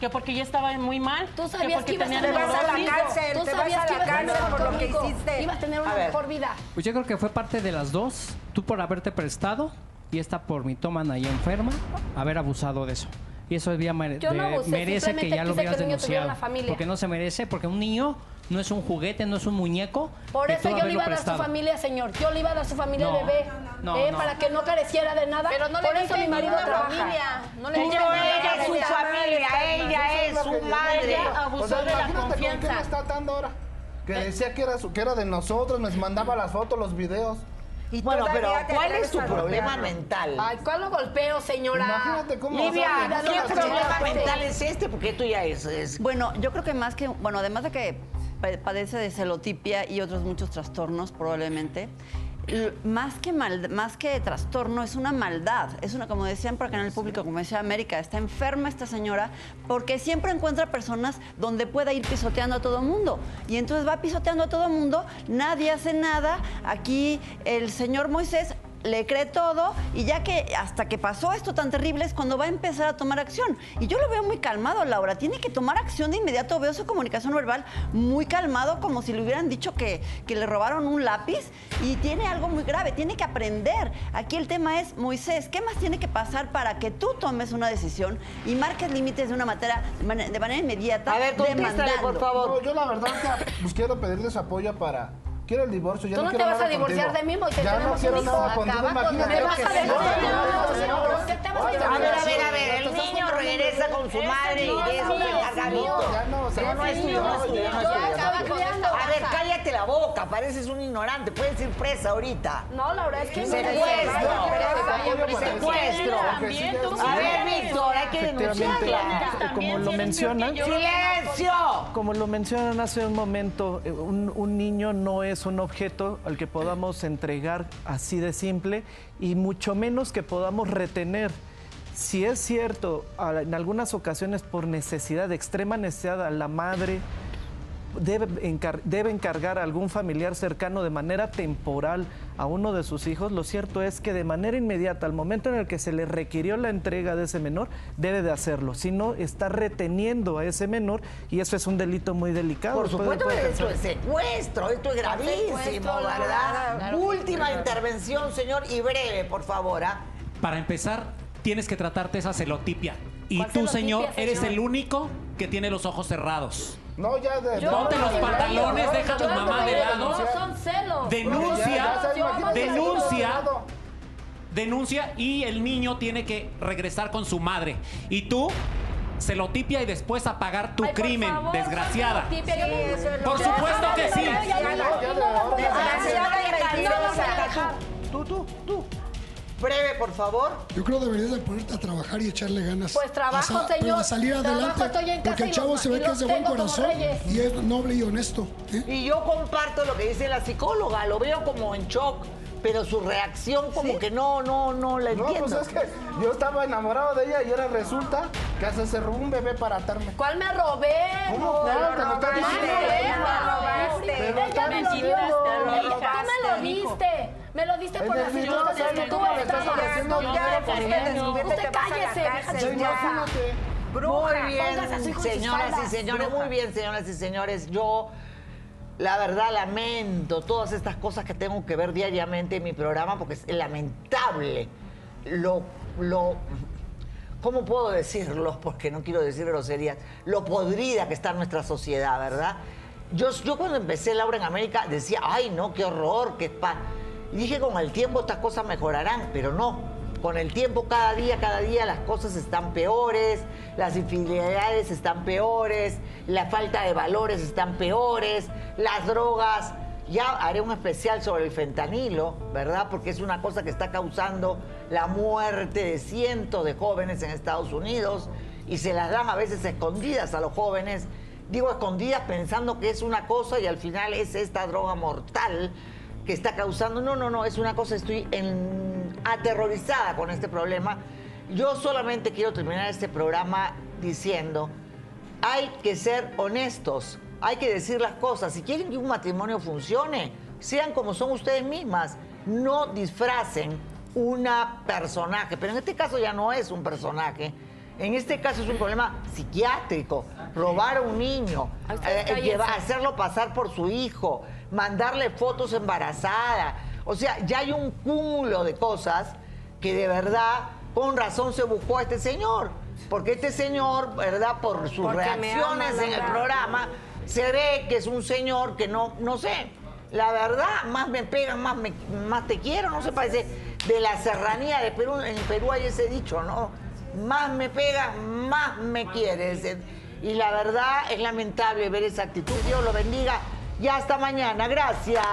Que porque yo estaba muy mal. Tú sabías porque que ibas a Te vas a la neurosis. cárcel, Tú te vas sabías a que la a cárcel por lo que hiciste. Ibas a tener A una ver. mejor vida. Pues yo creo que fue parte de las dos. Tú por haberte prestado y esta por mi tómana y enferma, haber abusado de eso. Y eso día mere- Yo no abusé, merece que ya lo hubieras que el niño tuviera denunciado. una familia. Porque no se merece, porque un niño no es un juguete, no es un muñeco. Por de eso tú yo le haberlo iba a dar a su prestado. familia, señor. Yo le iba a dar a su familia No, al bebé. no, eh, no. Para que no careciera de nada. Pero no le Por eso diste mi marido ninguna trabaja. familia. No le diste no ninguna eres su familia. familia, ella es su madre. Ella abusó O sea, de la imagínate con quién me confianza. está atando ahora. que decía que era, su- que era de nosotros, nos mandaba las fotos, los videos. Y Bueno, pero ¿cuál es tu problema mental? Ay, ¿cuál lo golpeo, señora? Imagínate cómo Livia, ¿qué problema mental es este? Porque tú ya es, es- Bueno, yo creo que más que, bueno, además de que pa- padece de celotipia y otros muchos trastornos probablemente, más que mal, más que trastorno es una maldad, es una como decían por acá en el público, como decía América, está enferma esta señora porque siempre encuentra personas donde pueda ir pisoteando a todo mundo. Y entonces va pisoteando a todo mundo, nadie hace nada, aquí el señor Moisés le cree todo y ya que hasta que pasó esto tan terrible es cuando va a empezar a tomar acción. Y yo lo veo muy calmado, Laura. Tiene que tomar acción de inmediato. Veo su comunicación verbal muy calmado, como si le hubieran dicho que, que le robaron un lápiz y tiene algo muy grave. Tiene que aprender. Aquí el tema es, Moisés, ¿qué más tiene que pasar para que tú tomes una decisión y marques límites de una manera, de mane- de manera inmediata? A ver, contéstale, por favor. No, yo la verdad que pues, quiero pedirles apoyo para... Quiero el divorcio, ya Tú no, no te vas a divorciar contigo. de mí, Moisés, Ya no quiero un hijo. nada contigo, con vas a te vas a A ver, a ver, a ver, el niño regresa con su madre y de eso encarga. Ya no, o sea, Ya no es tuyo, Yo tuyo. estaba criando. A ver, cállate la boca, pareces un ignorante, puedes ir presa ahorita. No, Laura, es que Secuestro. Secuestro. A ver. Víctor, hay que denunciarla. como lo mencionan, ¡Silencio! Como lo mencionan hace un momento, eh, un, un niño no es un objeto al que podamos entregar así de simple y mucho menos que podamos retener. Si es cierto, en algunas ocasiones por necesidad, de extrema necesidad, a la madre debe, encar- debe encargar a algún familiar cercano de manera temporal a uno de sus hijos, lo cierto es que de manera inmediata, al momento en el que se le requirió la entrega de ese menor, debe de hacerlo. Si no, está reteniendo a ese menor y eso es un delito muy delicado. Por supuesto puede esto es secuestro, esto es gravísimo, Secuestro, ¿verdad? claro. Última intervención, señor, y breve, por favor. ¿ah? Para empezar, tienes que tratarte esa celotipia. Y ¿Cuál tú, celotipia, señor, eres el único que tiene los ojos cerrados. No, ya de... Yo- Ponte los pantalones, deja a tu mamá de lado. No, son celos. Denuncia, denuncia, denuncia y el niño tiene que regresar con su madre. Y tú, celotipia y después apagar tu Ay, por crimen, favor, desgraciada. lo Por supuesto que sí. Tú, tú, tú. Breve, por favor. Yo creo que deberías de ponerte a trabajar y echarle ganas. Pues trabajo, a señor. A salir Trabajo, adelante. estoy en casa porque el y chavo los- se ve que es de buen corazón y es noble y honesto. ¿eh? Y yo comparto lo que dice la psicóloga, lo veo como en shock, pero su reacción como que no, no, no la No, entiendo. pues es que yo estaba enamorado de ella y ahora resulta que hasta se robó un bebé para atarme. ¿Cuál me robé? ¿Cómo? No, te lo está no, diciendo. no, Te no, lo no, está Ella me me robaste. Me vas a la cállese, cárcel, vieja ya. Imagínate. Muy pongas a su bien, hijo en sus señoras y señores, muy bien, señoras y señores. Yo, la verdad, lamento todas estas cosas que tengo que ver diariamente en mi programa porque es lamentable lo, lo, ¿cómo puedo decirlo? Porque no quiero decir groserías, lo podrida que está nuestra sociedad, ¿verdad? Yo, yo cuando empecé Laura en América decía, ay, no, qué horror, qué pa. Y dije, con el tiempo estas cosas mejorarán, pero no. Con el tiempo, cada día, cada día las cosas están peores, las infidelidades están peores, la falta de valores están peores, las drogas. Ya haré un especial sobre el fentanilo, ¿verdad? Porque es una cosa que está causando la muerte de cientos de jóvenes en Estados Unidos y se las dan a veces escondidas a los jóvenes. Digo escondidas pensando que es una cosa y al final es esta droga mortal que está causando. No, no, no, es una cosa, estoy aterrorizada con este problema. Yo solamente quiero terminar este programa diciendo, hay que ser honestos, hay que decir las cosas. Si quieren que un matrimonio funcione, sean como son ustedes mismas, no disfracen una personaje, pero en este caso ya no es un personaje. En este caso es un problema psiquiátrico, robar a un niño, eh, llevar- hacerlo pasar por su hijo, mandarle fotos embarazada. O sea, ya hay un cúmulo de cosas que de verdad, con razón se buscó a este señor. Porque este señor, ¿verdad? Por sus Porque reacciones en el programa, se ve que es un señor que no, no sé. La verdad, más me pegan, más, me- más te quiero, no se parece de la serranía de Perú. En Perú hay ese dicho, ¿no? Más me pegas, más me quieres. Y la verdad es lamentable ver esa actitud. Dios lo bendiga. y hasta mañana. Gracias.